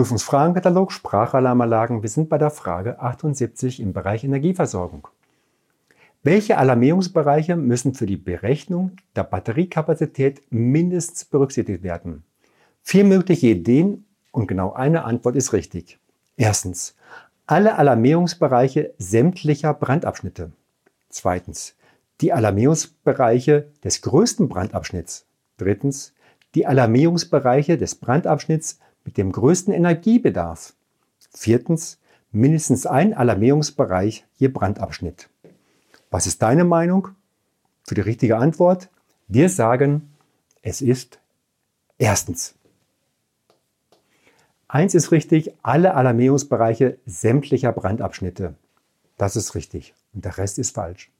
Prüfungsfragenkatalog Sprachalarmanlagen. Wir sind bei der Frage 78 im Bereich Energieversorgung. Welche Alarmierungsbereiche müssen für die Berechnung der Batteriekapazität mindestens berücksichtigt werden? Vier mögliche Ideen und genau eine Antwort ist richtig. Erstens, alle Alarmierungsbereiche sämtlicher Brandabschnitte. Zweitens, die Alarmierungsbereiche des größten Brandabschnitts. Drittens, die Alarmierungsbereiche des Brandabschnitts mit dem größten Energiebedarf. Viertens, mindestens ein Alarmierungsbereich je Brandabschnitt. Was ist deine Meinung? Für die richtige Antwort, wir sagen, es ist erstens. Eins ist richtig, alle Alarmierungsbereiche sämtlicher Brandabschnitte. Das ist richtig und der Rest ist falsch.